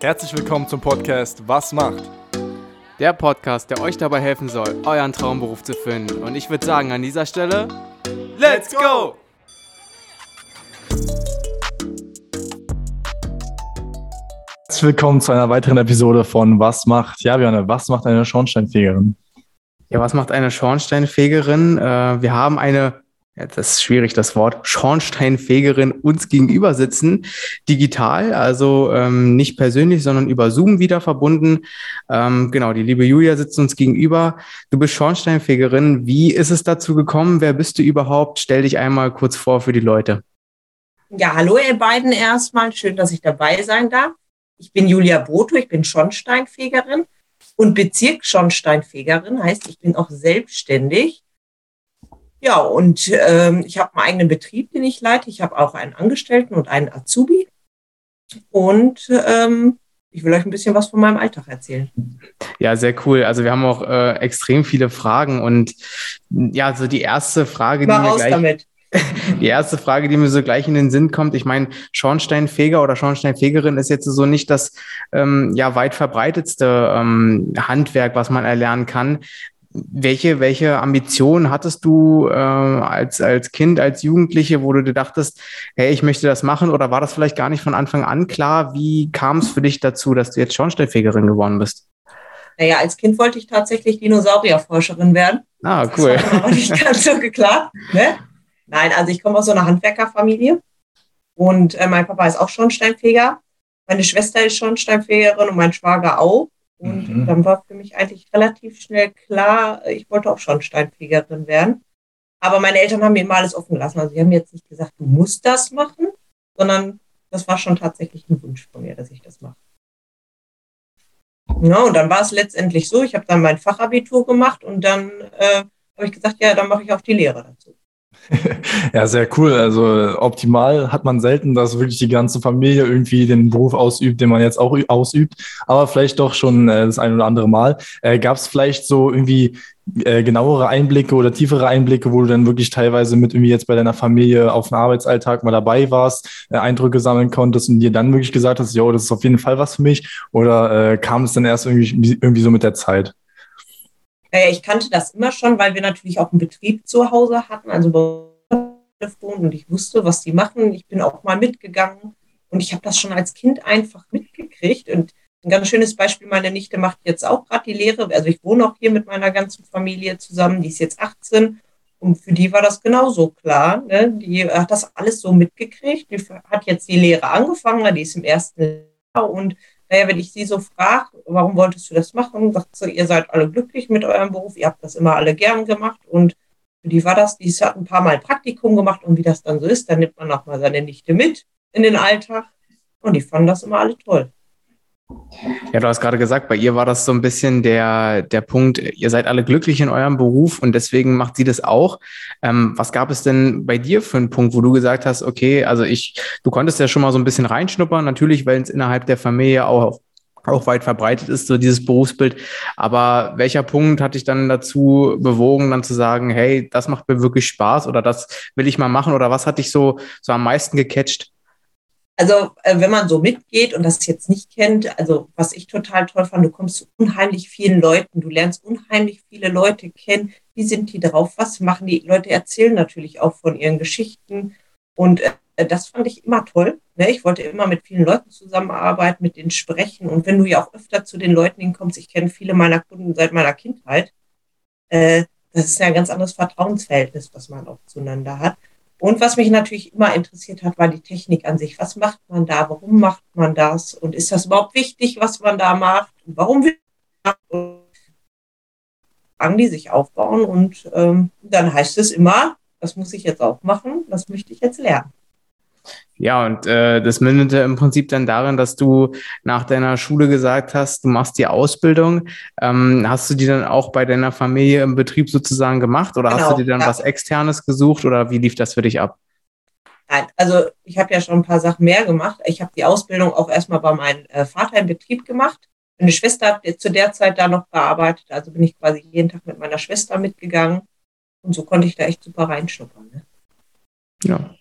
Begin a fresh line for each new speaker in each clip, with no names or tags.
Herzlich willkommen zum Podcast Was macht?
Der Podcast, der euch dabei helfen soll, euren Traumberuf zu finden. Und ich würde sagen, an dieser Stelle,
Let's go! Herzlich willkommen zu einer weiteren Episode von Was macht? Ja, Björn, was macht eine Schornsteinfegerin?
Ja, was macht eine Schornsteinfegerin? Äh, wir haben eine, ja, das ist schwierig, das Wort, Schornsteinfegerin uns gegenüber sitzen, digital, also ähm, nicht persönlich, sondern über Zoom wieder verbunden. Ähm, genau, die liebe Julia sitzt uns gegenüber. Du bist Schornsteinfegerin. Wie ist es dazu gekommen? Wer bist du überhaupt? Stell dich einmal kurz vor für die Leute.
Ja, hallo ihr beiden erstmal. Schön, dass ich dabei sein darf. Ich bin Julia Brotho, ich bin Schornsteinfegerin und Bezirksschornsteinfegerin, heißt, ich bin auch selbstständig. Ja, und ähm, ich habe einen eigenen Betrieb, den ich leite. Ich habe auch einen Angestellten und einen Azubi. Und ähm, ich will euch ein bisschen was von meinem Alltag erzählen.
Ja, sehr cool. Also wir haben auch äh, extrem viele Fragen und ja, so die erste Frage,
Mal
die mir gleich,
damit.
Die erste Frage, die mir so gleich in den Sinn kommt, ich meine, Schornsteinfeger oder Schornsteinfegerin ist jetzt so nicht das ähm, ja weit verbreitetste ähm, Handwerk, was man erlernen kann. Welche, welche Ambitionen hattest du äh, als, als Kind, als Jugendliche, wo du dir dachtest, hey, ich möchte das machen? Oder war das vielleicht gar nicht von Anfang an klar? Wie kam es für dich dazu, dass du jetzt Schornsteinfegerin geworden bist?
Naja, als Kind wollte ich tatsächlich Dinosaurierforscherin werden.
Ah, cool.
Das hat aber nicht ganz so geklappt. Ne? Nein, also ich komme aus so einer Handwerkerfamilie und äh, mein Papa ist auch Schornsteinfeger. Meine Schwester ist Schornsteinfegerin und mein Schwager auch. Und
Mhm.
dann war für mich eigentlich relativ schnell klar, ich wollte auch Schornsteinfegerin werden. Aber meine Eltern haben mir immer alles offen gelassen. Also sie haben mir jetzt nicht gesagt, du musst das machen, sondern das war schon tatsächlich ein Wunsch von mir, dass ich das mache. Ja, und dann war es letztendlich so, ich habe dann mein Fachabitur gemacht und dann äh, habe ich gesagt, ja, dann mache ich auch die Lehre dazu.
Ja, sehr cool. Also optimal hat man selten, dass wirklich die ganze Familie irgendwie den Beruf ausübt, den man jetzt auch ausübt, aber vielleicht doch schon äh, das ein oder andere Mal. Äh, Gab es vielleicht so irgendwie äh, genauere Einblicke oder tiefere Einblicke, wo du dann wirklich teilweise mit irgendwie jetzt bei deiner Familie auf den Arbeitsalltag mal dabei warst, äh, Eindrücke sammeln konntest und dir dann wirklich gesagt hast, jo, das ist auf jeden Fall was für mich? Oder äh, kam es dann erst irgendwie, irgendwie so mit der Zeit?
Naja, ich kannte das immer schon, weil wir natürlich auch einen Betrieb zu Hause hatten, also und ich wusste, was die machen. Ich bin auch mal mitgegangen und ich habe das schon als Kind einfach mitgekriegt. Und ein ganz schönes Beispiel, meine Nichte macht jetzt auch gerade die Lehre. Also ich wohne auch hier mit meiner ganzen Familie zusammen, die ist jetzt 18 und für die war das genauso klar. Ne? Die hat das alles so mitgekriegt. Die hat jetzt die Lehre angefangen, die ist im ersten Jahr und naja, wenn ich sie so frage, warum wolltest du das machen, sagt sie, ihr seid alle glücklich mit eurem Beruf, ihr habt das immer alle gern gemacht. Und für die war das, die hat ein paar Mal Praktikum gemacht und wie das dann so ist, dann nimmt man auch mal seine Nichte mit in den Alltag. Und die fanden das immer alle toll.
Ja, du hast gerade gesagt, bei ihr war das so ein bisschen der, der Punkt, ihr seid alle glücklich in eurem Beruf und deswegen macht sie das auch. Ähm, was gab es denn bei dir für einen Punkt, wo du gesagt hast, okay, also ich, du konntest ja schon mal so ein bisschen reinschnuppern, natürlich, weil es innerhalb der Familie auch, auch weit verbreitet ist, so dieses Berufsbild. Aber welcher Punkt hat dich dann dazu bewogen, dann zu sagen, hey, das macht mir wirklich Spaß oder das will ich mal machen oder was hat dich so, so am meisten gecatcht?
Also, äh, wenn man so mitgeht und das jetzt nicht kennt, also was ich total toll fand, du kommst zu unheimlich vielen Leuten, du lernst unheimlich viele Leute kennen. Wie sind die drauf? Was machen die? Leute erzählen natürlich auch von ihren Geschichten. Und äh, das fand ich immer toll. Ne? Ich wollte immer mit vielen Leuten zusammenarbeiten, mit denen sprechen. Und wenn du ja auch öfter zu den Leuten hinkommst, ich kenne viele meiner Kunden seit meiner Kindheit, äh, das ist ja ein ganz anderes Vertrauensverhältnis, was man auch zueinander hat. Und was mich natürlich immer interessiert hat, war die Technik an sich. Was macht man da? Warum macht man das? Und ist das überhaupt wichtig, was man da macht? Und warum will man das? Fragen, die sich aufbauen. Und ähm, dann heißt es immer, das muss ich jetzt auch machen, das möchte ich jetzt lernen.
Ja, und äh, das mündete im Prinzip dann darin, dass du nach deiner Schule gesagt hast, du machst die Ausbildung. Ähm, hast du die dann auch bei deiner Familie im Betrieb sozusagen gemacht oder hast
Genau,
du dir dann
ja.
was Externes gesucht oder wie lief das für dich ab?
Nein, also ich habe ja schon ein paar Sachen mehr gemacht. Ich habe die Ausbildung auch erstmal bei meinem äh, Vater im Betrieb gemacht. Meine Schwester hat zu der Zeit da noch gearbeitet, also bin ich quasi jeden Tag mit meiner Schwester mitgegangen. Und so konnte ich da echt super reinschnuppern. Ne?
Ja.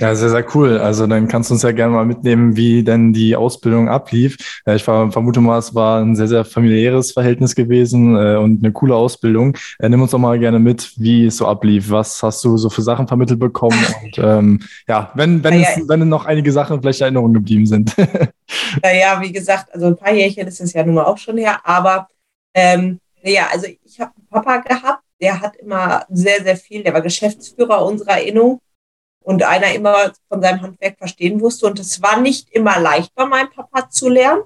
Ja, sehr, sehr cool. Also dann kannst du uns ja gerne mal mitnehmen, wie denn die Ausbildung ablief. Ich vermute mal, es war ein sehr, sehr familiäres Verhältnis gewesen äh, und eine coole Ausbildung. Äh, nimm uns doch mal gerne mit, wie es so ablief. Was hast du so für Sachen vermittelt bekommen? Und ähm, ja, wenn, wenn, es, wenn noch einige Sachen vielleicht Erinnerungen geblieben sind.
naja, wie gesagt, also ein paar Jährchen ist es ja nun mal auch schon her, aber ähm, naja, also ich habe einen Papa gehabt, der hat immer sehr, sehr viel, der war Geschäftsführer unserer Innung und einer immer von seinem Handwerk verstehen wusste. Und es war nicht immer leicht bei meinem Papa zu lernen,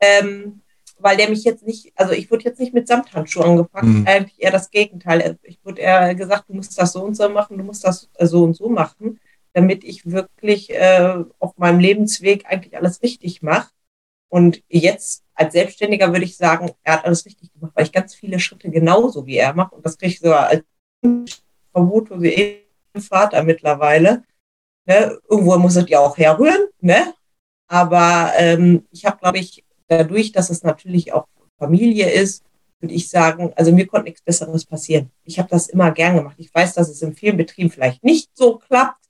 ähm, weil der mich jetzt nicht, also ich wurde jetzt nicht mit Samthandschuhen angepackt, mhm. eigentlich eher das Gegenteil. Ich wurde eher gesagt, du musst das so und so machen, du musst das so und so machen, damit ich wirklich äh, auf meinem Lebensweg eigentlich alles richtig mache. Und jetzt als Selbstständiger würde ich sagen, er hat alles richtig gemacht, weil ich ganz viele Schritte genauso wie er mache. Und das kriege ich sogar als Vermutung wie Vater mittlerweile. Ne? Irgendwo muss es ja auch herrühren. Ne? Aber ähm, ich habe, glaube ich, dadurch, dass es natürlich auch Familie ist, würde ich sagen, also mir konnte nichts Besseres passieren. Ich habe das immer gern gemacht. Ich weiß, dass es in vielen Betrieben vielleicht nicht so klappt,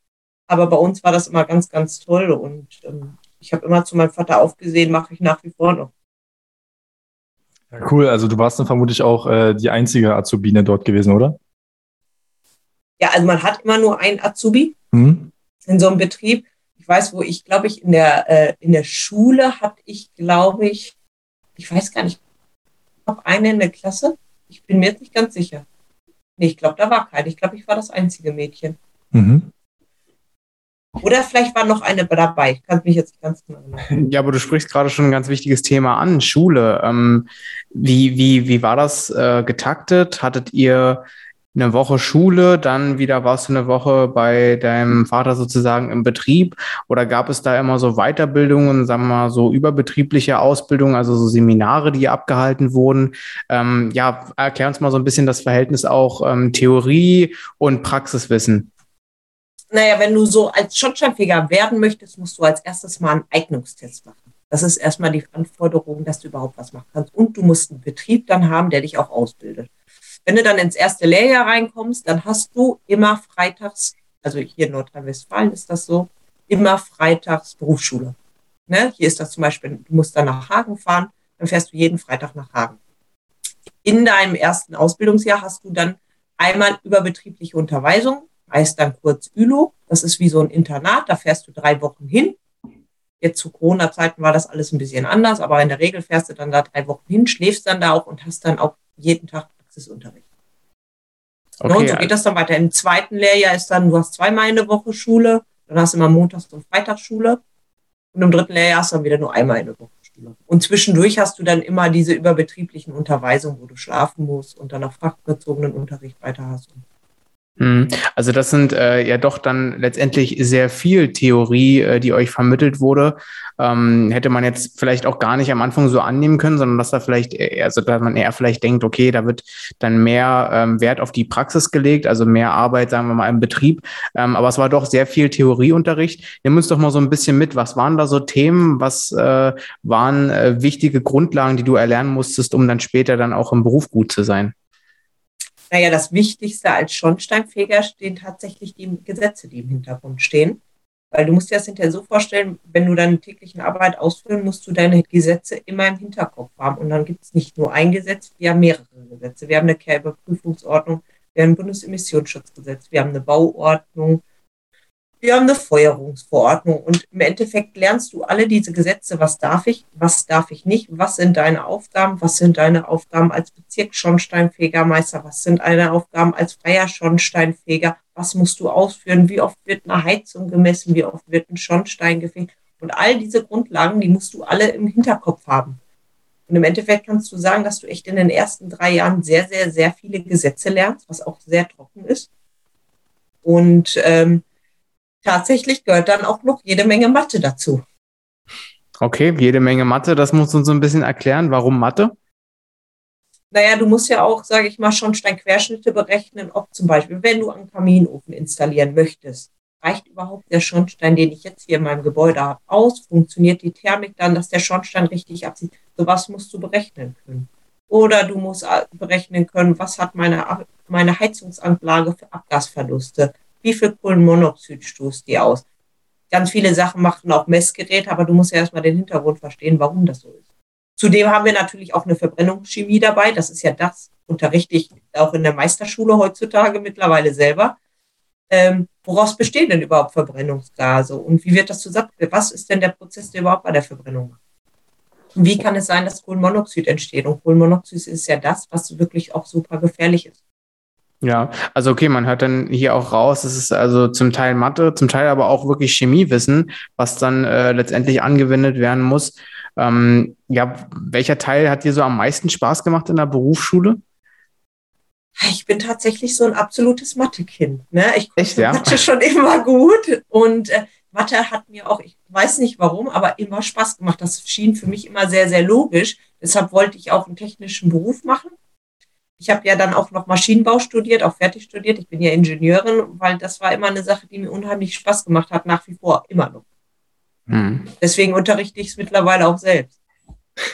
aber bei uns war das immer ganz, ganz toll und ähm, ich habe immer zu meinem Vater aufgesehen, mache ich nach wie vor noch.
Ja, cool. Also du warst dann vermutlich auch äh, die einzige Azubine dort gewesen, oder?
Ja, also man hat immer nur einen Azubi mhm. in so einem Betrieb. Ich weiß, wo ich, glaube ich, in der, äh, in der Schule hatte ich, glaube ich, ich weiß gar nicht, ob eine in der Klasse. Ich bin mir jetzt nicht ganz sicher. Nee, ich glaube, da war keine. Ich glaube, ich war das einzige Mädchen. Mhm. Oder vielleicht war noch eine dabei. Ich kann mich jetzt nicht ganz genau
erinnern. Ja, aber du sprichst gerade schon ein ganz wichtiges Thema an, Schule. Ähm, wie, wie, wie war das äh, getaktet? Hattet ihr eine Woche Schule, dann wieder warst du eine Woche bei deinem Vater sozusagen im Betrieb oder gab es da immer so Weiterbildungen, sagen wir mal so überbetriebliche Ausbildungen, also so Seminare, die abgehalten wurden? Ähm, ja, erklär uns mal so ein bisschen das Verhältnis auch ähm, Theorie und Praxiswissen.
Naja, wenn du so als Schornsteinfeger werden möchtest, musst du als erstes mal einen Eignungstest machen. Das ist erstmal die Anforderung, dass du überhaupt was machen kannst. Und du musst einen Betrieb dann haben, der dich auch ausbildet. Wenn du dann ins erste Lehrjahr reinkommst, dann hast du immer freitags, also hier in Nordrhein-Westfalen ist das so, immer freitags Berufsschule. Ne? Hier ist das zum Beispiel, du musst dann nach Hagen fahren, dann fährst du jeden Freitag nach Hagen. In deinem ersten Ausbildungsjahr hast du dann einmal überbetriebliche Unterweisung, heißt dann kurz ÜLO. Das ist wie so ein Internat, da fährst du drei Wochen hin. Jetzt zu Corona-Zeiten war das alles ein bisschen anders, aber in der Regel fährst du dann da drei Wochen hin, schläfst dann da auch und hast dann auch jeden Tag Praxisunterricht. Okay, und so geht das dann weiter. Im zweiten Lehrjahr ist dann, du hast zweimal eine Woche Schule, dann hast du immer Montags- und Freitagsschule. Und im dritten Lehrjahr hast du dann wieder nur einmal eine Woche Schule. Und zwischendurch hast du dann immer diese überbetrieblichen Unterweisungen, wo du schlafen musst und dann auf fachbezogenen Unterricht weiter hast.
Mhm. Also das sind äh, ja doch dann letztendlich sehr viel Theorie, äh, die euch vermittelt wurde. Ähm, hätte man jetzt vielleicht auch gar nicht am Anfang so annehmen können, sondern dass da vielleicht, eher, also dass man eher vielleicht denkt, okay, da wird dann mehr ähm, Wert auf die Praxis gelegt, also mehr Arbeit, sagen wir mal, im Betrieb. Ähm, aber es war doch sehr viel Theorieunterricht. Nimm uns doch mal so ein bisschen mit. Was waren da so Themen? Was äh, waren äh, wichtige Grundlagen, die du erlernen musstest, um dann später dann auch im Beruf gut zu sein?
Naja, das Wichtigste als Schornsteinfeger stehen tatsächlich die Gesetze, die im Hintergrund stehen. Weil du musst dir das hinterher so vorstellen, wenn du deine täglichen Arbeit ausführen, musst du deine Gesetze immer im Hinterkopf haben. Und dann gibt es nicht nur ein Gesetz, wir haben mehrere Gesetze. Wir haben eine Kälberprüfungsordnung, wir haben ein Bundesemissionsschutzgesetz, wir haben eine Bauordnung, wir haben eine Feuerungsverordnung und im Endeffekt lernst du alle diese Gesetze, was darf ich, was darf ich nicht, was sind deine Aufgaben, was sind deine Aufgaben als Bezirksschornsteinfegermeister, was sind deine Aufgaben als freier Schornsteinfeger, was musst du ausführen, wie oft wird eine Heizung gemessen, wie oft wird ein Schornstein gefegt und all diese Grundlagen, die musst du alle im Hinterkopf haben. Und im Endeffekt kannst du sagen, dass du echt in den ersten drei Jahren sehr, sehr, sehr viele Gesetze lernst, was auch sehr trocken ist. Und ähm, tatsächlich gehört dann auch noch jede Menge Mathe dazu.
Okay, jede Menge Mathe. Das musst du uns so ein bisschen erklären. Warum Mathe?
Naja, du musst ja auch, sage ich mal, Schornsteinquerschnitte berechnen, ob zum Beispiel, wenn du einen Kaminofen installieren möchtest, reicht überhaupt der Schornstein, den ich jetzt hier in meinem Gebäude habe, aus? Funktioniert die Thermik dann, dass der Schornstein richtig abzieht? Sowas musst du berechnen können. Oder du musst berechnen können, was hat meine, meine Heizungsanlage für Abgasverluste? Wie viel Kohlenmonoxid stoßt die aus? Ganz viele Sachen machen auch Messgeräte, aber du musst ja erstmal den Hintergrund verstehen, warum das so ist. Zudem haben wir natürlich auch eine Verbrennungschemie dabei. Das ist ja das, unterrichte ich auch in der Meisterschule heutzutage mittlerweile selber. Ähm, woraus bestehen denn überhaupt Verbrennungsgase und wie wird das zusammen? Was ist denn der Prozess, der überhaupt bei der Verbrennung macht? wie kann es sein, dass Kohlenmonoxid entsteht? Und Kohlenmonoxid ist ja das, was wirklich auch super gefährlich ist.
Ja, also okay, man hört dann hier auch raus, es ist also zum Teil Mathe, zum Teil aber auch wirklich Chemiewissen, was dann äh, letztendlich angewendet werden muss. Ähm, ja, welcher Teil hat dir so am meisten Spaß gemacht in der Berufsschule?
Ich bin tatsächlich so ein absolutes Mathe-Kind. Ne? Ich
Echt, ja?
Mathe schon immer gut und äh, Mathe hat mir auch, ich weiß nicht warum, aber immer Spaß gemacht. Das schien für mich immer sehr, sehr logisch. Deshalb wollte ich auch einen technischen Beruf machen. Ich habe ja dann auch noch Maschinenbau studiert, auch fertig studiert. Ich bin ja Ingenieurin, weil das war immer eine Sache, die mir unheimlich Spaß gemacht hat, nach wie vor immer noch. Hm. Deswegen unterrichte ich es mittlerweile auch selbst.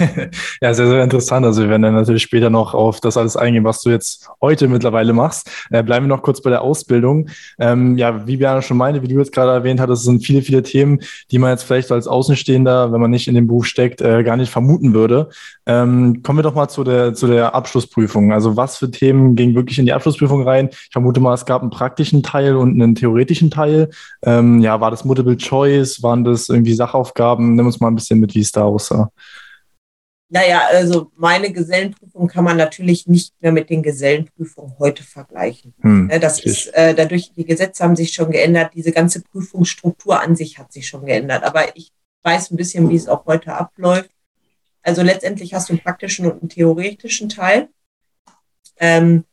ja, sehr, sehr interessant. Also wir werden dann natürlich später noch auf das alles eingehen, was du jetzt heute mittlerweile machst. Äh, bleiben wir noch kurz bei der Ausbildung. Ähm, ja, wie Björn schon meinte, wie du jetzt gerade erwähnt hattest, sind viele, viele Themen, die man jetzt vielleicht als Außenstehender, wenn man nicht in dem Beruf steckt, äh, gar nicht vermuten würde. Ähm, kommen wir doch mal zu der, zu der Abschlussprüfung. Also was für Themen gingen wirklich in die Abschlussprüfung rein? Ich vermute mal, es gab einen praktischen Teil und einen theoretischen Teil. Ähm, ja, war das Multiple Choice? Waren das irgendwie Sachaufgaben? Nimm uns mal ein bisschen mit, wie es da aussah.
Naja, also meine Gesellenprüfung kann man natürlich nicht mehr mit den Gesellenprüfungen heute vergleichen. Hm, das ist äh, dadurch, die Gesetze haben sich schon geändert, diese ganze Prüfungsstruktur an sich hat sich schon geändert. Aber ich weiß ein bisschen, wie es auch heute abläuft. Also letztendlich hast du einen praktischen und einen theoretischen Teil. Ähm,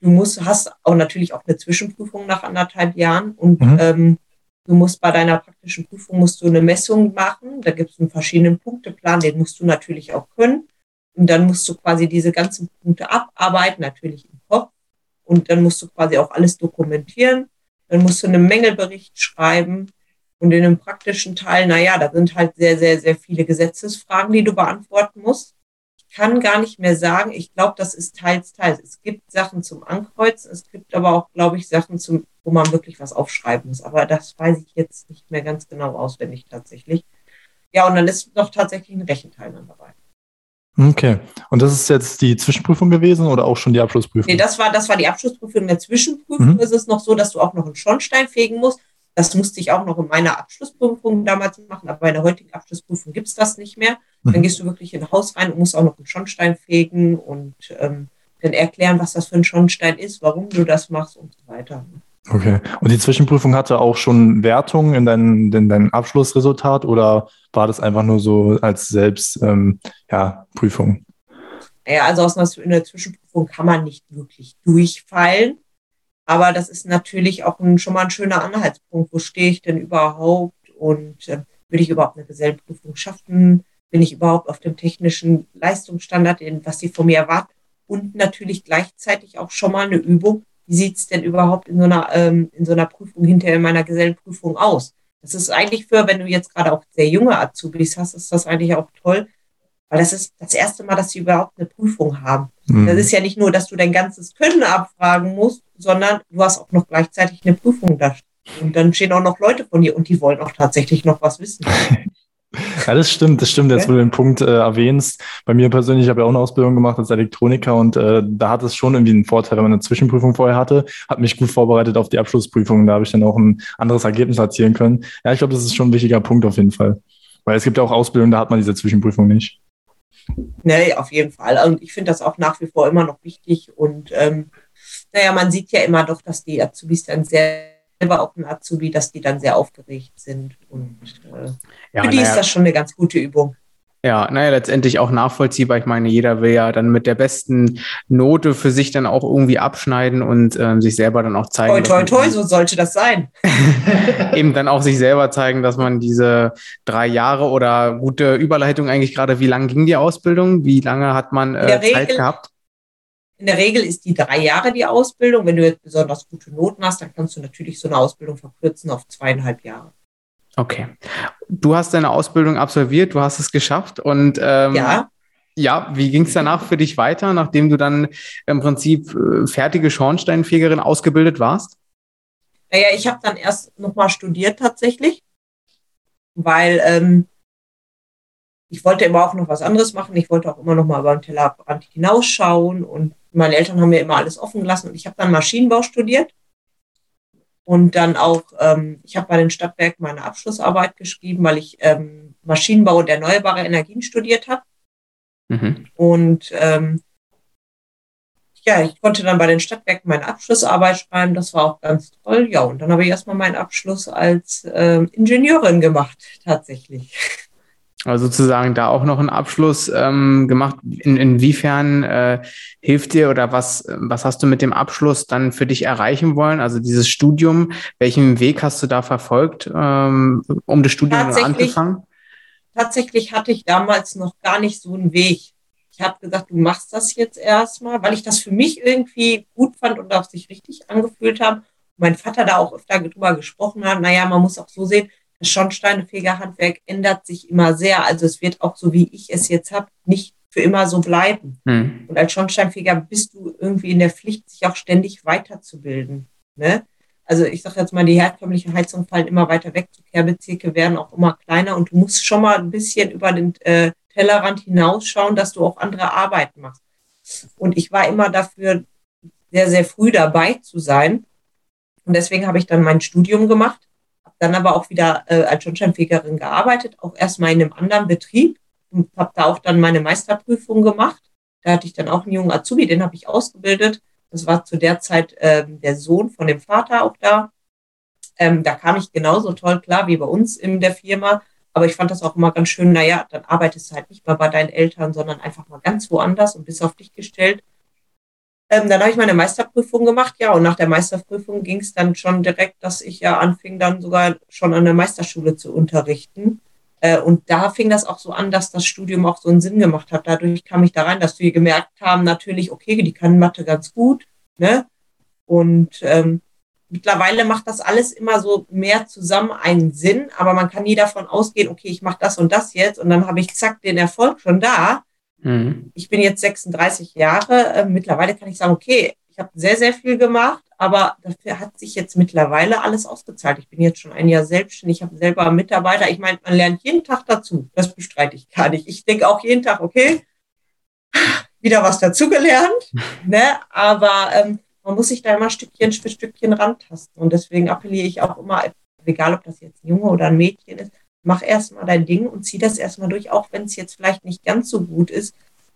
du musst, hast auch natürlich auch eine Zwischenprüfung nach anderthalb Jahren und mhm. ähm, Du musst bei deiner praktischen Prüfung musst du eine Messung machen. Da gibt es einen verschiedenen Punkteplan, den musst du natürlich auch können. Und dann musst du quasi diese ganzen Punkte abarbeiten, natürlich im Kopf. Und dann musst du quasi auch alles dokumentieren. Dann musst du einen Mängelbericht schreiben. Und in dem praktischen Teil, naja, da sind halt sehr, sehr, sehr viele Gesetzesfragen, die du beantworten musst kann gar nicht mehr sagen. Ich glaube, das ist teils, teils. Es gibt Sachen zum Ankreuzen, es gibt aber auch, glaube ich, Sachen, zum, wo man wirklich was aufschreiben muss. Aber das weiß ich jetzt nicht mehr ganz genau auswendig tatsächlich. Ja, und dann ist noch tatsächlich ein Rechenteil dann dabei.
Okay. Und das ist jetzt die Zwischenprüfung gewesen oder auch schon die Abschlussprüfung?
Nee, das war, das war die Abschlussprüfung. In der Zwischenprüfung mhm. ist es noch so, dass du auch noch einen Schornstein fegen musst. Das musste ich auch noch in meiner Abschlussprüfung damals machen, aber bei der heutigen Abschlussprüfung gibt es das nicht mehr. Dann mhm. gehst du wirklich in ein Haus rein und musst auch noch einen Schornstein fegen und ähm, dann erklären, was das für ein Schornstein ist, warum du das machst und so weiter.
Okay. Und die Zwischenprüfung hatte auch schon Wertung in dein, in dein Abschlussresultat oder war das einfach nur so als Selbstprüfung? Ähm, ja, Prüfung?
Ja, also aus einer Zwischenprüfung kann man nicht wirklich durchfallen. Aber das ist natürlich auch ein, schon mal ein schöner Anhaltspunkt. Wo stehe ich denn überhaupt? Und äh, will ich überhaupt eine Gesellenprüfung schaffen? Bin ich überhaupt auf dem technischen Leistungsstandard, was sie von mir erwarten? Und natürlich gleichzeitig auch schon mal eine Übung. Wie sieht es denn überhaupt in so einer, ähm, in so einer Prüfung hinterher in meiner Gesellenprüfung aus? Das ist eigentlich für, wenn du jetzt gerade auch sehr junge Azubis hast, ist das eigentlich auch toll, weil das ist das erste Mal, dass sie überhaupt eine Prüfung haben. Mhm. Das ist ja nicht nur, dass du dein ganzes Können abfragen musst, sondern du hast auch noch gleichzeitig eine Prüfung da. Und dann stehen auch noch Leute von dir und die wollen auch tatsächlich noch was wissen.
Ja, das stimmt, das stimmt, jetzt okay. wo du den Punkt äh, erwähnst. Bei mir persönlich, ich habe ja auch eine Ausbildung gemacht als Elektroniker und äh, da hat es schon irgendwie einen Vorteil, wenn man eine Zwischenprüfung vorher hatte, hat mich gut vorbereitet auf die Abschlussprüfung. Da habe ich dann auch ein anderes Ergebnis erzielen können. Ja, ich glaube, das ist schon ein wichtiger Punkt auf jeden Fall. Weil es gibt ja auch Ausbildungen, da hat man diese Zwischenprüfung nicht.
Nee, auf jeden Fall. Und ich finde das auch nach wie vor immer noch wichtig. Und ähm, naja, man sieht ja immer doch, dass die Azubis dann sehr selber auch ein Azubi, dass die dann sehr aufgeregt sind. Und äh, ja, für die naja. ist das schon eine ganz gute Übung.
Ja, naja, letztendlich auch nachvollziehbar. Ich meine, jeder will ja dann mit der besten Note für sich dann auch irgendwie abschneiden und ähm, sich selber dann auch zeigen.
Toi, toi, toi, so sollte das sein.
eben dann auch sich selber zeigen, dass man diese drei Jahre oder gute Überleitung eigentlich gerade, wie lange ging die Ausbildung? Wie lange hat man äh, Zeit Regel, gehabt?
In der Regel ist die drei Jahre die Ausbildung. Wenn du jetzt besonders gute Noten hast, dann kannst du natürlich so eine Ausbildung verkürzen auf zweieinhalb Jahre.
Okay. Du hast deine Ausbildung absolviert, du hast es geschafft und ähm,
ja.
Ja, wie ging es danach für dich weiter, nachdem du dann im Prinzip äh, fertige Schornsteinfegerin ausgebildet warst?
Naja, ich habe dann erst nochmal studiert tatsächlich, weil ähm, ich wollte immer auch noch was anderes machen. Ich wollte auch immer noch mal über den Tellerrand hinausschauen und meine Eltern haben mir immer alles offen gelassen und ich habe dann Maschinenbau studiert und dann auch, ähm, ich habe bei den Stadtwerken meine Abschlussarbeit geschrieben, weil ich ähm, Maschinenbau und erneuerbare Energien studiert habe. Mhm. Und ähm, ja, ich konnte dann bei den Stadtwerken meine Abschlussarbeit schreiben. Das war auch ganz toll. Ja, und dann habe ich erstmal meinen Abschluss als äh, Ingenieurin gemacht, tatsächlich.
Also sozusagen da auch noch einen Abschluss ähm, gemacht. In, inwiefern äh, hilft dir oder was, was hast du mit dem Abschluss dann für dich erreichen wollen? Also dieses Studium, welchen Weg hast du da verfolgt, ähm, um das Studium anzufangen?
Tatsächlich hatte ich damals noch gar nicht so einen Weg. Ich habe gesagt, du machst das jetzt erstmal, weil ich das für mich irgendwie gut fand und auch sich richtig angefühlt habe. Mein Vater da auch öfter drüber gesprochen hat. Naja, man muss auch so sehen, das Schornsteinfegerhandwerk ändert sich immer sehr. Also es wird auch so, wie ich es jetzt habe, nicht für immer so bleiben. Hm. Und als Schornsteinfeger bist du irgendwie in der Pflicht, sich auch ständig weiterzubilden. Ne? Also ich sage jetzt mal, die herkömmlichen Heizungen fallen immer weiter weg, die Kehrbezirke werden auch immer kleiner und du musst schon mal ein bisschen über den äh, Tellerrand hinausschauen, dass du auch andere Arbeiten machst. Und ich war immer dafür, sehr, sehr früh dabei zu sein. Und deswegen habe ich dann mein Studium gemacht dann aber auch wieder äh, als Schornsteinfegerin gearbeitet, auch erstmal in einem anderen Betrieb und habe da auch dann meine Meisterprüfung gemacht. Da hatte ich dann auch einen jungen Azubi, den habe ich ausgebildet. Das war zu der Zeit ähm, der Sohn von dem Vater auch da. Ähm, da kam ich genauso toll klar wie bei uns in der Firma. Aber ich fand das auch immer ganz schön, naja, dann arbeitest du halt nicht mehr bei deinen Eltern, sondern einfach mal ganz woanders und bist auf dich gestellt. Ähm, dann habe ich meine Meisterprüfung gemacht, ja, und nach der Meisterprüfung ging es dann schon direkt, dass ich ja anfing, dann sogar schon an der Meisterschule zu unterrichten. Äh, und da fing das auch so an, dass das Studium auch so einen Sinn gemacht hat. Dadurch kam ich da rein, dass wir gemerkt haben, natürlich, okay, die kann Mathe ganz gut, ne? Und ähm, mittlerweile macht das alles immer so mehr zusammen einen Sinn, aber man kann nie davon ausgehen, okay, ich mache das und das jetzt und dann habe ich zack den Erfolg schon da. Mhm. Ich bin jetzt 36 Jahre. Äh, mittlerweile kann ich sagen, okay, ich habe sehr, sehr viel gemacht, aber dafür hat sich jetzt mittlerweile alles ausgezahlt. Ich bin jetzt schon ein Jahr selbstständig, ich habe selber Mitarbeiter. Ich meine, man lernt jeden Tag dazu. Das bestreite ich gar nicht. Ich denke auch jeden Tag, okay, wieder was dazugelernt. ne? Aber ähm, man muss sich da immer Stückchen für Stückchen rantasten. Und deswegen appelliere ich auch immer, egal ob das jetzt ein Junge oder ein Mädchen ist, mach erstmal dein Ding und zieh das erstmal durch, auch wenn es jetzt vielleicht nicht ganz so gut ist.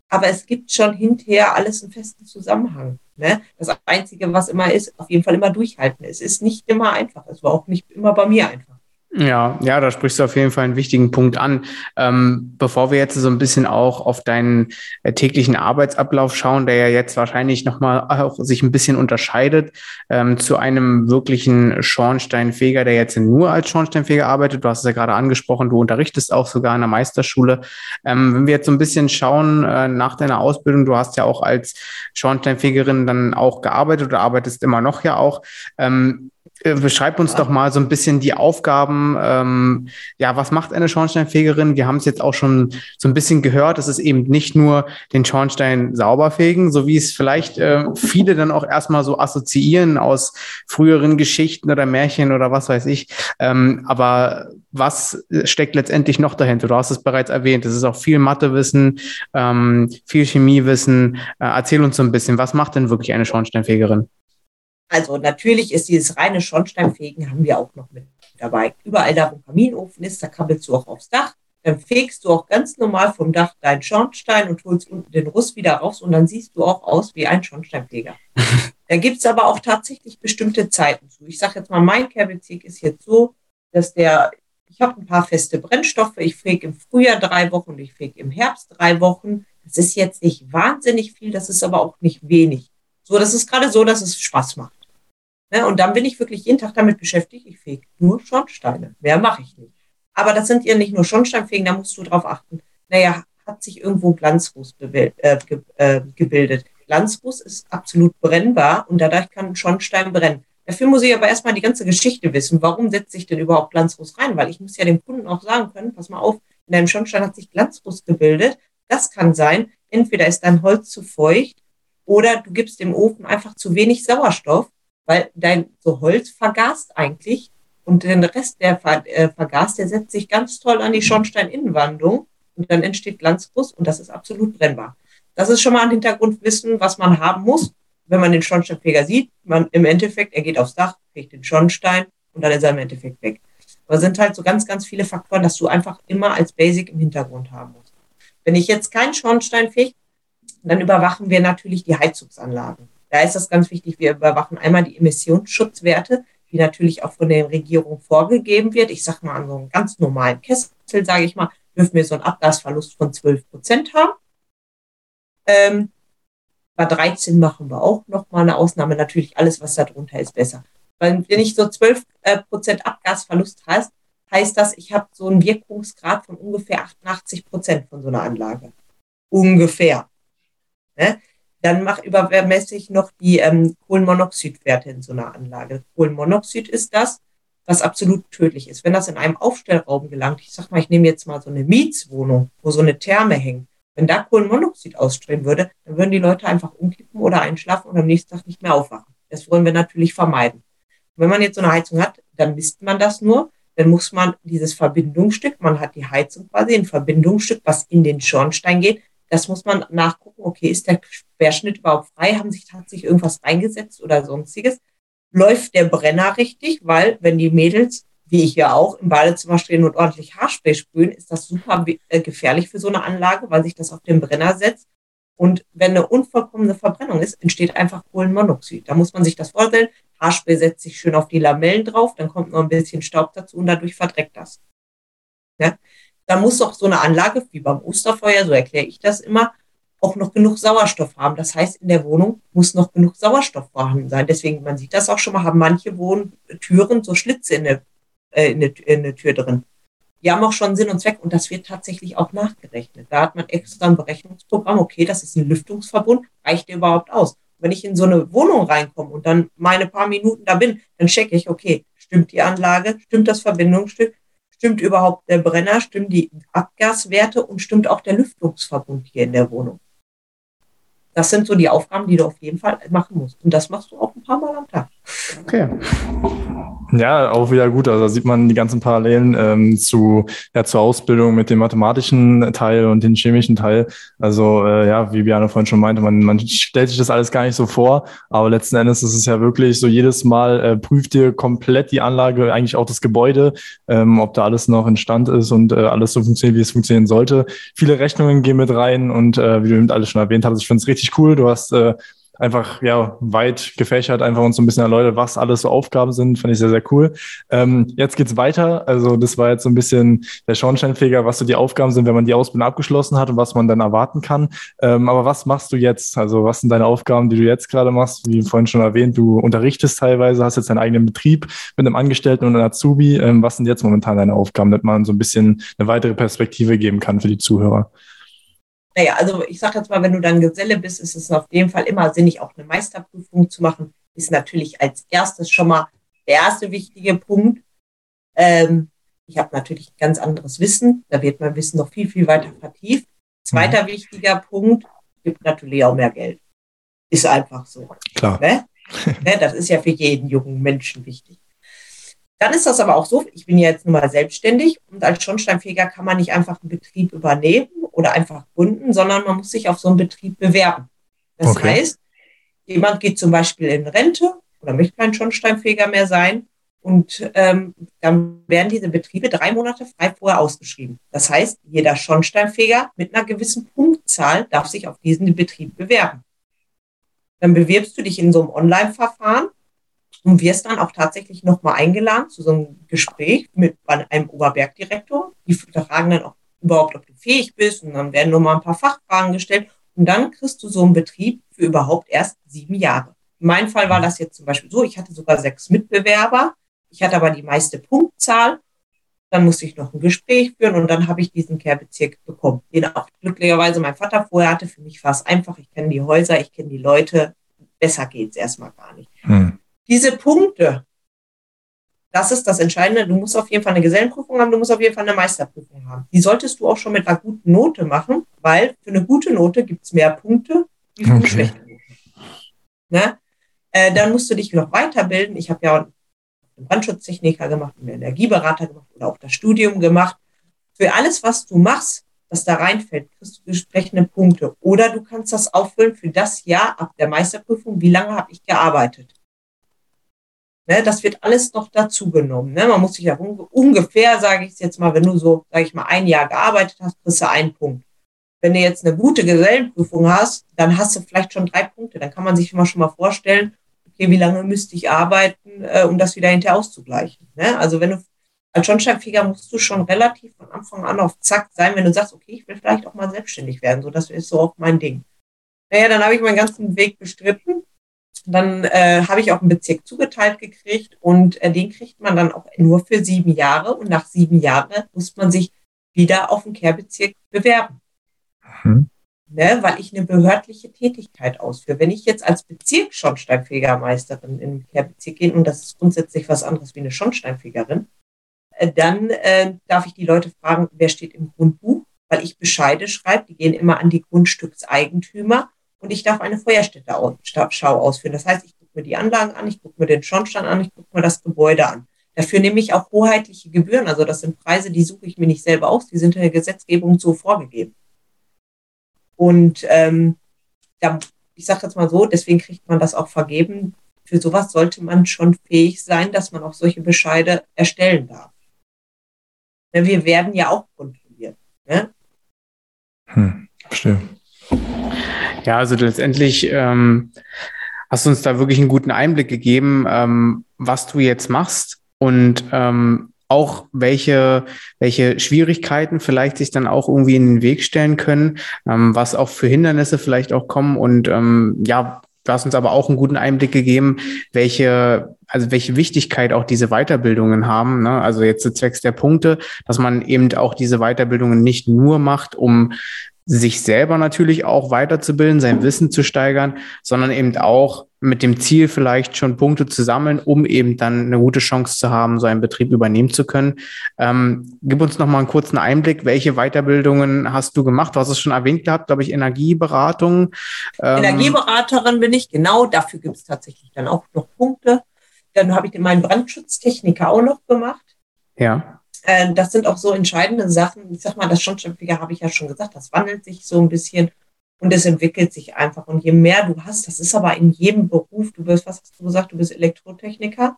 Aber es gibt schon hinterher alles einen festen Zusammenhang. Ne? Das Einzige, was immer ist, auf jeden Fall immer durchhalten. Es ist nicht immer einfach. Es war auch nicht immer bei mir einfach.
Ja, ja, da sprichst du auf jeden Fall einen wichtigen Punkt an. Ähm, bevor wir jetzt so ein bisschen auch auf deinen äh, täglichen Arbeitsablauf schauen, der ja jetzt wahrscheinlich nochmal auch sich ein bisschen unterscheidet ähm, zu einem wirklichen Schornsteinfeger, der jetzt nur als Schornsteinfeger arbeitet. Du hast es ja gerade angesprochen, du unterrichtest auch sogar in der Meisterschule. Ähm, wenn wir jetzt so ein bisschen schauen äh, nach deiner Ausbildung, du hast ja auch als Schornsteinfegerin dann auch gearbeitet oder arbeitest immer noch ja auch. Ähm, äh, beschreib uns doch mal so ein bisschen die Aufgaben. Ähm, ja, was macht eine Schornsteinfegerin? Wir haben es jetzt auch schon so ein bisschen gehört. Es ist eben nicht nur den Schornstein sauber fegen, so wie es vielleicht äh, viele dann auch erstmal so assoziieren aus früheren Geschichten oder Märchen oder was weiß ich. Ähm, aber was steckt letztendlich noch dahinter? Du hast es bereits erwähnt. Es ist auch viel Mathewissen, ähm, viel Chemiewissen. Äh, erzähl uns so ein bisschen, was macht denn wirklich eine Schornsteinfegerin?
Also natürlich ist dieses reine Schornsteinfegen haben wir auch noch mit dabei. Überall da, wo Kaminofen ist, da krabbelst du auch aufs Dach. Dann fegst du auch ganz normal vom Dach deinen Schornstein und holst unten den Russ wieder raus und dann siehst du auch aus wie ein Schornsteinfeger. da gibt's aber auch tatsächlich bestimmte Zeiten zu. Ich sage jetzt mal, mein Kerbezirk ist jetzt so, dass der, ich habe ein paar feste Brennstoffe, ich fege im Frühjahr drei Wochen und ich fege im Herbst drei Wochen. Das ist jetzt nicht wahnsinnig viel, das ist aber auch nicht wenig. So, das ist gerade so, dass es Spaß macht. Ne? Und dann bin ich wirklich jeden Tag damit beschäftigt, ich fege nur Schornsteine. Mehr mache ich nicht. Aber das sind ja nicht nur Schornsteinfegen, da musst du drauf achten. Naja, hat sich irgendwo Glanzruß äh, äh, gebildet. Glanzruß ist absolut brennbar und dadurch kann ein Schornstein brennen. Dafür muss ich aber erstmal die ganze Geschichte wissen. Warum setzt sich denn überhaupt Glanzruß rein? Weil ich muss ja dem Kunden auch sagen können, pass mal auf, in deinem Schornstein hat sich Glanzruß gebildet. Das kann sein, entweder ist dein Holz zu feucht oder du gibst dem Ofen einfach zu wenig Sauerstoff weil dein so Holz vergast eigentlich und den Rest der Ver äh, Vergas, der setzt sich ganz toll an die Schornsteininnenwandung und dann entsteht Glanzguss und das ist absolut brennbar. Das ist schon mal ein Hintergrundwissen, was man haben muss, wenn man den Schornsteinfeger sieht. Man im Endeffekt, er geht aufs Dach, fegt den Schornstein und dann ist er im Endeffekt weg. Aber sind halt so ganz, ganz viele Faktoren, dass du einfach immer als Basic im Hintergrund haben musst. Wenn ich jetzt keinen Schornstein fege, dann überwachen wir natürlich die Heizungsanlagen. Da ist das ganz wichtig. Wir überwachen einmal die Emissionsschutzwerte, die natürlich auch von der Regierung vorgegeben wird. Ich sage mal, an so einem ganz normalen Kessel, sage ich mal, dürfen wir so einen Abgasverlust von 12 Prozent haben. Ähm, bei 13 machen wir auch nochmal eine Ausnahme. Natürlich alles, was da drunter ist, besser. Weil wenn ich so 12 äh, Prozent Abgasverlust heißt, heißt das, ich habe so einen Wirkungsgrad von ungefähr 88 Prozent von so einer Anlage. Ungefähr. Ne? Dann mach, übermesse ich noch die ähm, Kohlenmonoxidwerte in so einer Anlage. Kohlenmonoxid ist das, was absolut tödlich ist. Wenn das in einem Aufstellraum gelangt, ich sag mal, ich nehme jetzt mal so eine Mietswohnung, wo so eine Therme hängt, wenn da Kohlenmonoxid ausströmen würde, dann würden die Leute einfach umkippen oder einschlafen und am nächsten Tag nicht mehr aufwachen. Das wollen wir natürlich vermeiden. wenn man jetzt so eine Heizung hat, dann misst man das nur. Dann muss man dieses Verbindungsstück, man hat die Heizung quasi, ein Verbindungsstück, was in den Schornstein geht, das muss man nachgucken, okay, ist der Querschnitt überhaupt frei? Haben sich tatsächlich irgendwas reingesetzt oder sonstiges? Läuft der Brenner richtig? Weil, wenn die Mädels, wie ich ja auch, im Badezimmer stehen und ordentlich Haarspray sprühen, ist das super äh, gefährlich für so eine Anlage, weil sich das auf den Brenner setzt. Und wenn eine unvollkommene Verbrennung ist, entsteht einfach Kohlenmonoxid. Da muss man sich das vorstellen. Haarspray setzt sich schön auf die Lamellen drauf, dann kommt noch ein bisschen Staub dazu und dadurch verdreckt das. Ja? Da muss auch so eine Anlage, wie beim Osterfeuer, so erkläre ich das immer, auch noch genug Sauerstoff haben. Das heißt, in der Wohnung muss noch genug Sauerstoff vorhanden sein. Deswegen, man sieht das auch schon mal, haben manche Wohntüren so Schlitze in der, äh, in, der, in der Tür drin. Die haben auch schon Sinn und Zweck und das wird tatsächlich auch nachgerechnet. Da hat man extra ein Berechnungsprogramm, okay, das ist ein Lüftungsverbund, reicht der überhaupt aus? Wenn ich in so eine Wohnung reinkomme und dann meine paar Minuten da bin, dann checke ich, okay, stimmt die Anlage, stimmt das Verbindungsstück, Stimmt überhaupt der Brenner? Stimmen die Abgaswerte und stimmt auch der Lüftungsverbund hier in der Wohnung? Das sind so die Aufgaben, die du auf jeden Fall machen musst. Und das machst du auch ein paar Mal am Tag.
Okay. Ja, auch wieder gut. Also da sieht man die ganzen Parallelen ähm, zu ja, zur Ausbildung mit dem mathematischen Teil und dem chemischen Teil. Also äh, ja, wie Biane vorhin schon meinte, man, man stellt sich das alles gar nicht so vor, aber letzten Endes ist es ja wirklich so, jedes Mal äh, prüft ihr komplett die Anlage, eigentlich auch das Gebäude, ähm, ob da alles noch in Stand ist und äh, alles so funktioniert, wie es funktionieren sollte. Viele Rechnungen gehen mit rein und äh, wie du eben alles schon erwähnt hast, ich finde es richtig cool. Du hast äh, einfach ja weit gefächert, einfach uns so ein bisschen erläutert, was alles so Aufgaben sind. Fand ich sehr, sehr cool. Ähm, jetzt geht's weiter. Also das war jetzt so ein bisschen der Schornsteinfeger, was so die Aufgaben sind, wenn man die Ausbildung abgeschlossen hat und was man dann erwarten kann. Ähm, aber was machst du jetzt? Also was sind deine Aufgaben, die du jetzt gerade machst? Wie vorhin schon erwähnt, du unterrichtest teilweise, hast jetzt deinen eigenen Betrieb mit einem Angestellten und einem Azubi. Ähm, was sind jetzt momentan deine Aufgaben, damit man so ein bisschen eine weitere Perspektive geben kann für die Zuhörer?
Naja, also ich sage jetzt mal, wenn du dann Geselle bist, ist es auf jeden Fall immer sinnig, auch eine Meisterprüfung zu machen. Ist natürlich als erstes schon mal der erste wichtige Punkt. Ähm, ich habe natürlich ein ganz anderes Wissen. Da wird mein Wissen noch viel, viel weiter vertieft. Zweiter mhm. wichtiger Punkt, gibt natürlich auch mehr Geld. Ist einfach so.
Klar.
Ne? ne? Das ist ja für jeden jungen Menschen wichtig. Dann ist das aber auch so, ich bin ja jetzt nun mal selbstständig und als Schornsteinfeger kann man nicht einfach einen Betrieb übernehmen oder einfach gründen, sondern man muss sich auf so einen Betrieb bewerben. Das okay. heißt, jemand geht zum Beispiel in Rente oder möchte kein Schornsteinfeger mehr sein und ähm, dann werden diese Betriebe drei Monate frei vorher ausgeschrieben. Das heißt, jeder Schornsteinfeger mit einer gewissen Punktzahl darf sich auf diesen Betrieb bewerben. Dann bewirbst du dich in so einem Online-Verfahren und wirst dann auch tatsächlich nochmal eingeladen zu so einem Gespräch mit einem Oberbergdirektor. Die fragen dann auch überhaupt, ob du fähig bist und dann werden nochmal ein paar Fachfragen gestellt und dann kriegst du so einen Betrieb für überhaupt erst sieben Jahre. In meinem Fall war das jetzt zum Beispiel so, ich hatte sogar sechs Mitbewerber, ich hatte aber die meiste Punktzahl, dann musste ich noch ein Gespräch führen und dann habe ich diesen Kehrbezirk bekommen, den auch glücklicherweise mein Vater vorher hatte. Für mich war es einfach, ich kenne die Häuser, ich kenne die Leute, besser geht's erstmal gar nicht. Hm. Diese Punkte, das ist das Entscheidende. Du musst auf jeden Fall eine Gesellenprüfung haben, du musst auf jeden Fall eine Meisterprüfung haben. Die solltest du auch schon mit einer guten Note machen, weil für eine gute Note gibt es mehr Punkte wie für eine okay. schlechte Note. Ne? Äh, dann musst du dich noch weiterbilden. Ich habe ja einen Brandschutztechniker gemacht, einen Energieberater gemacht oder auch das Studium gemacht. Für alles, was du machst, was da reinfällt, kriegst du entsprechende Punkte. Oder du kannst das auffüllen für das Jahr ab der Meisterprüfung. Wie lange habe ich gearbeitet? Ne, das wird alles noch dazu genommen. Ne? Man muss sich ja ungefähr, sage ich jetzt mal, wenn du so, sage ich mal, ein Jahr gearbeitet hast, kriegst du einen Punkt. Wenn du jetzt eine gute Gesellenprüfung hast, dann hast du vielleicht schon drei Punkte. Dann kann man sich immer schon mal vorstellen, okay, wie lange müsste ich arbeiten, äh, um das wieder hinterher auszugleichen. Ne? Also wenn du als Schornsteinfeger musst du schon relativ von Anfang an auf Zack sein, wenn du sagst, okay, ich will vielleicht auch mal selbstständig werden. So, das ist so auch mein Ding. Naja, dann habe ich meinen ganzen Weg bestritten. Dann äh, habe ich auch einen Bezirk zugeteilt gekriegt und äh, den kriegt man dann auch nur für sieben Jahre. Und nach sieben Jahren muss man sich wieder auf den Kehrbezirk bewerben. Mhm. Ne, weil ich eine behördliche Tätigkeit ausführe. Wenn ich jetzt als Bezirksschornsteinfegermeisterin im Kehrbezirk gehe, und das ist grundsätzlich was anderes wie eine Schornsteinfegerin, äh, dann äh, darf ich die Leute fragen, wer steht im Grundbuch, weil ich Bescheide schreibe, die gehen immer an die Grundstückseigentümer und ich darf eine Feuerstätte-Schau ausführen. Das heißt, ich gucke mir die Anlagen an, ich gucke mir den Schornstein an, ich gucke mir das Gebäude an. Dafür nehme ich auch hoheitliche Gebühren. Also das sind Preise, die suche ich mir nicht selber aus, die sind in der Gesetzgebung so vorgegeben. Und ähm, da, ich sage jetzt mal so, deswegen kriegt man das auch vergeben. Für sowas sollte man schon fähig sein, dass man auch solche Bescheide erstellen darf. Ne, wir werden ja auch kontrolliert. Ne?
Hm, verstehe. Ja, also letztendlich ähm, hast du uns da wirklich einen guten Einblick gegeben, ähm, was du jetzt machst und ähm, auch welche, welche Schwierigkeiten vielleicht sich dann auch irgendwie in den Weg stellen können, ähm, was auch für Hindernisse vielleicht auch kommen und ähm, ja, Du hast uns aber auch einen guten Einblick gegeben, welche, also welche Wichtigkeit auch diese Weiterbildungen haben. Ne? Also jetzt zwecks der Punkte, dass man eben auch diese Weiterbildungen nicht nur macht, um sich selber natürlich auch weiterzubilden, sein Wissen zu steigern, sondern eben auch mit dem Ziel vielleicht schon Punkte zu sammeln, um eben dann eine gute Chance zu haben, so einen Betrieb übernehmen zu können. Ähm, gib uns noch mal einen kurzen Einblick. Welche Weiterbildungen hast du gemacht? Du hast es schon erwähnt gehabt, glaube ich, Energieberatung.
Ähm, Energieberaterin bin ich, genau. Dafür gibt es tatsächlich dann auch noch Punkte. Dann habe ich meinen Brandschutztechniker auch noch gemacht.
Ja.
Äh, das sind auch so entscheidende Sachen. Ich sag mal, das Schornsteinfeger habe ich ja schon gesagt, das wandelt sich so ein bisschen und es entwickelt sich einfach. Und je mehr du hast, das ist aber in jedem Beruf, du bist, was hast du gesagt, du bist Elektrotechniker,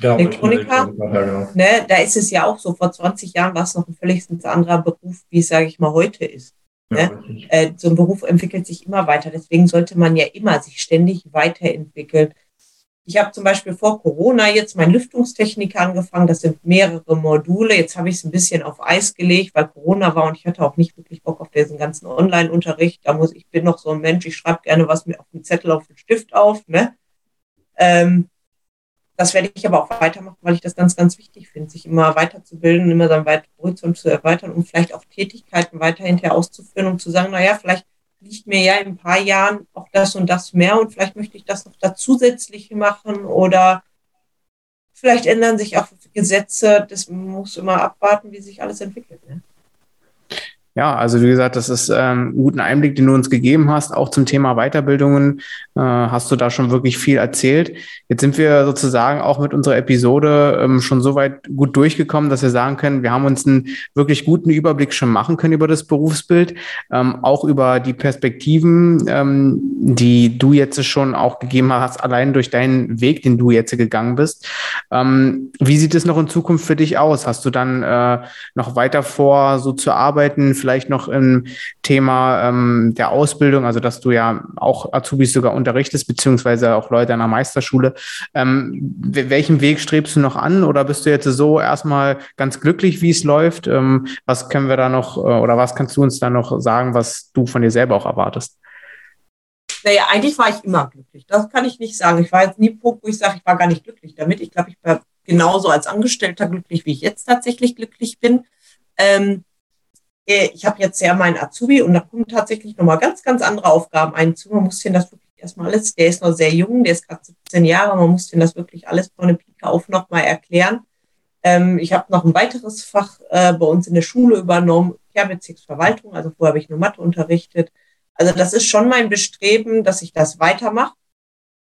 ja, Elektroniker, ja, genau. ne, da ist es ja auch so, vor 20 Jahren war es noch ein völlig anderer Beruf, wie es, sage ich mal, heute ist. Ne? äh, so ein Beruf entwickelt sich immer weiter. Deswegen sollte man ja immer sich ständig weiterentwickeln. Ich habe zum Beispiel vor Corona jetzt mein Lüftungstechniker angefangen. Das sind mehrere Module. Jetzt habe ich es ein bisschen auf Eis gelegt, weil Corona war und ich hatte auch nicht wirklich Bock auf diesen ganzen Online-Unterricht. Da muss ich bin noch so ein Mensch. Ich schreibe gerne was mir auf den Zettel auf den Stift auf. Ne? Ähm, das werde ich aber auch weitermachen, weil ich das ganz, ganz wichtig finde, sich immer weiterzubilden, immer seinen Horizont zu erweitern und vielleicht auch Tätigkeiten weiter hinterher auszuführen und zu sagen, naja, vielleicht liegt mir ja in ein paar Jahren auch das und das mehr und vielleicht möchte ich das noch da zusätzlich machen oder vielleicht ändern sich auch Gesetze. Das muss immer abwarten, wie sich alles entwickelt. Ne?
Ja, also wie gesagt, das ist ähm, ein guten Einblick, den du uns gegeben hast. Auch zum Thema Weiterbildungen äh, hast du da schon wirklich viel erzählt. Jetzt sind wir sozusagen auch mit unserer Episode ähm, schon so weit gut durchgekommen, dass wir sagen können, wir haben uns einen wirklich guten Überblick schon machen können über das Berufsbild, ähm, auch über die Perspektiven, ähm, die du jetzt schon auch gegeben hast, allein durch deinen Weg, den du jetzt gegangen bist. Ähm, wie sieht es noch in Zukunft für dich aus? Hast du dann äh, noch weiter vor, so zu arbeiten? Vielleicht noch im Thema ähm, der Ausbildung, also dass du ja auch Azubis sogar unterrichtest, beziehungsweise auch Leute an der Meisterschule. Ähm, welchen Weg strebst du noch an oder bist du jetzt so erstmal ganz glücklich, wie es läuft? Ähm, was können wir da noch äh, oder was kannst du uns da noch sagen, was du von dir selber auch erwartest?
Naja, eigentlich war ich immer glücklich. Das kann ich nicht sagen. Ich war jetzt nie Punkt, wo ich sage, ich war gar nicht glücklich damit. Ich glaube, ich war genauso als Angestellter glücklich, wie ich jetzt tatsächlich glücklich bin. Ähm, äh, ich habe jetzt ja meinen Azubi und da kommen tatsächlich nochmal ganz, ganz andere Aufgaben einzu. Man muss den das wirklich erstmal alles, der ist noch sehr jung, der ist gerade 17 Jahre, man muss den das wirklich alles von der Pike auf nochmal erklären. Ähm, ich habe noch ein weiteres Fach äh, bei uns in der Schule übernommen, Kehrbezirksverwaltung, also vorher habe ich nur Mathe unterrichtet. Also das ist schon mein Bestreben, dass ich das weitermache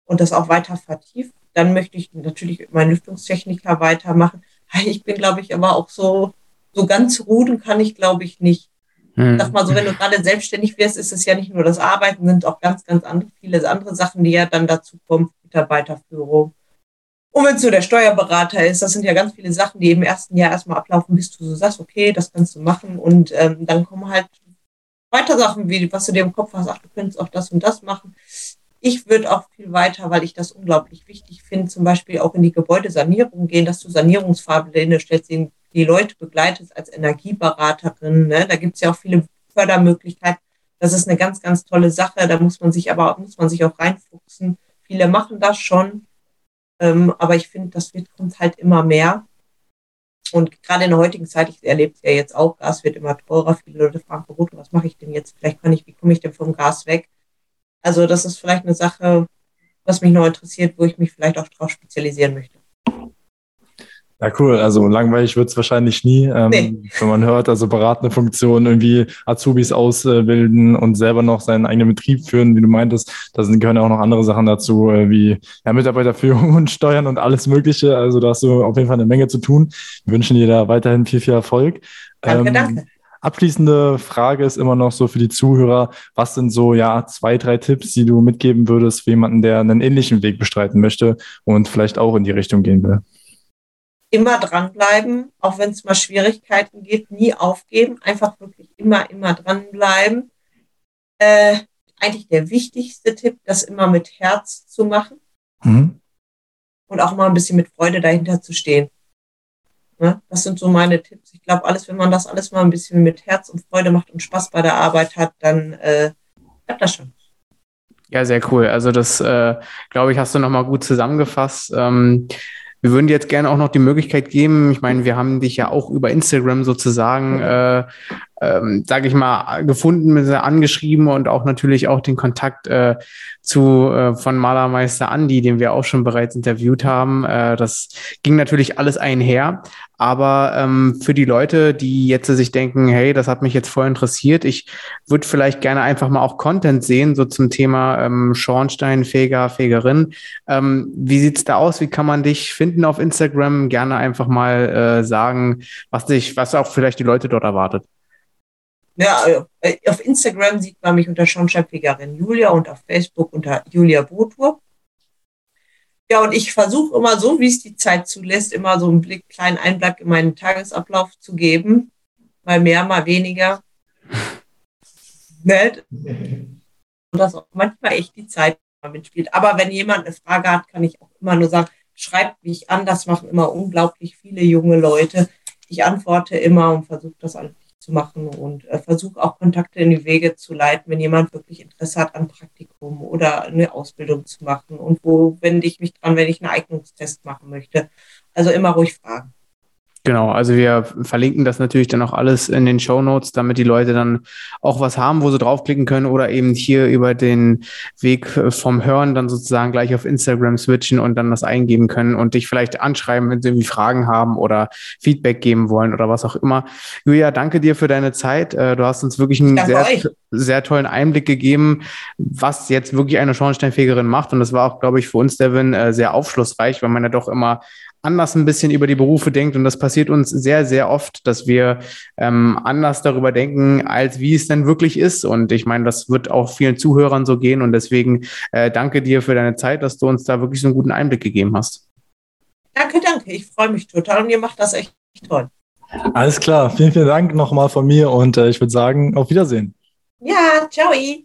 und das auch weiter vertieft, dann möchte ich natürlich meinen Lüftungstechniker weitermachen. Ich bin, glaube ich, aber auch so, so ganz ruden kann ich, glaube ich, nicht. Hm. Sag mal so, wenn du gerade selbstständig wirst, ist es ja nicht nur das Arbeiten, sind auch ganz, ganz andere, viele andere Sachen, die ja dann dazu kommen, Mitarbeiterführung. Und wenn es so der Steuerberater ist, das sind ja ganz viele Sachen, die im ersten Jahr erstmal ablaufen, bis du so sagst, okay, das kannst du machen. Und ähm, dann kommen halt weiter Sachen, wie was du dir im Kopf hast, ach, du könntest auch das und das machen. Ich würde auch viel weiter, weil ich das unglaublich wichtig finde, zum Beispiel auch in die Gebäudesanierung gehen, dass du Sanierungsfahrpläne stellst, die Leute begleitest als Energieberaterin. Ne? Da gibt es ja auch viele Fördermöglichkeiten. Das ist eine ganz, ganz tolle Sache. Da muss man sich aber muss man sich auch reinfuchsen. Viele machen das schon, ähm, aber ich finde, das wird, kommt halt immer mehr. Und gerade in der heutigen Zeit, ich erlebe es ja jetzt auch, Gas wird immer teurer. Viele Leute fragen, was mache ich denn jetzt? Vielleicht kann ich, wie komme ich denn vom Gas weg? Also das ist vielleicht eine Sache, was mich noch interessiert, wo ich mich vielleicht auch darauf spezialisieren möchte.
Ja, cool. Also langweilig wird es wahrscheinlich nie, ähm, nee. wenn man hört, also beratende Funktionen, irgendwie Azubis ausbilden und selber noch seinen eigenen Betrieb führen, wie du meintest. Da sind, gehören auch noch andere Sachen dazu, äh, wie ja, Mitarbeiterführung und Steuern und alles Mögliche. Also da hast du auf jeden Fall eine Menge zu tun. Wir wünschen dir da weiterhin viel, viel Erfolg.
Danke, ähm, danke.
Abschließende Frage ist immer noch so für die Zuhörer, was sind so ja zwei, drei Tipps, die du mitgeben würdest für jemanden, der einen ähnlichen Weg bestreiten möchte und vielleicht auch in die Richtung gehen will?
Immer dranbleiben, auch wenn es mal Schwierigkeiten gibt, nie aufgeben, einfach wirklich immer, immer dranbleiben. Äh, eigentlich der wichtigste Tipp, das immer mit Herz zu machen mhm. und auch mal ein bisschen mit Freude dahinter zu stehen. Ne? Das sind so meine Tipps. Ich glaube, alles, wenn man das alles mal ein bisschen mit Herz und Freude macht und Spaß bei der Arbeit hat, dann äh, klappt das schon.
Ja, sehr cool. Also das, äh, glaube ich, hast du nochmal gut zusammengefasst. Ähm, wir würden dir jetzt gerne auch noch die Möglichkeit geben, ich meine, wir haben dich ja auch über Instagram sozusagen äh, ähm, sage ich mal, gefunden, angeschrieben und auch natürlich auch den Kontakt äh, zu äh, von Malermeister Andi, den wir auch schon bereits interviewt haben. Äh, das ging natürlich alles einher. Aber ähm, für die Leute, die jetzt sich denken, hey, das hat mich jetzt voll interessiert, ich würde vielleicht gerne einfach mal auch Content sehen, so zum Thema ähm, Schornsteinfeger, Fegerin. Ähm, wie sieht's da aus? Wie kann man dich finden auf Instagram? Gerne einfach mal äh, sagen, was dich, was auch vielleicht die Leute dort erwartet.
Ja, äh, auf Instagram sieht man mich unter Schornsteinfegerin Julia und auf Facebook unter Julia Botur. Ja, und ich versuche immer so, wie es die Zeit zulässt, immer so einen Blick, kleinen Einblick in meinen Tagesablauf zu geben. Mal mehr, mal weniger. Und das auch manchmal echt die Zeit mitspielt. Aber wenn jemand eine Frage hat, kann ich auch immer nur sagen, schreibt mich an. Das machen immer unglaublich viele junge Leute. Ich antworte immer und versuche das alles machen und äh, versuche auch Kontakte in die Wege zu leiten, wenn jemand wirklich Interesse hat an Praktikum oder eine Ausbildung zu machen und wo wende ich mich dran, wenn ich einen Eignungstest machen möchte. Also immer ruhig fragen.
Genau, also wir verlinken das natürlich dann auch alles in den Show Notes, damit die Leute dann auch was haben, wo sie draufklicken können oder eben hier über den Weg vom Hören dann sozusagen gleich auf Instagram switchen und dann das eingeben können und dich vielleicht anschreiben, wenn sie irgendwie Fragen haben oder Feedback geben wollen oder was auch immer. Julia, danke dir für deine Zeit. Äh, du hast uns wirklich einen sehr, sehr tollen Einblick gegeben, was jetzt wirklich eine Schornsteinfegerin macht. Und das war auch, glaube ich, für uns, Devin, äh, sehr aufschlussreich, weil man ja doch immer anders ein bisschen über die Berufe denkt. Und das passiert uns sehr, sehr oft, dass wir ähm, anders darüber denken, als wie es denn wirklich ist. Und ich meine, das wird auch vielen Zuhörern so gehen. Und deswegen äh, danke dir für deine Zeit, dass du uns da wirklich so einen guten Einblick gegeben hast.
Danke, danke. Ich freue mich total und ihr macht das echt toll.
Alles klar. Vielen, vielen Dank nochmal von mir und äh, ich würde sagen, auf Wiedersehen.
Ja, ciao.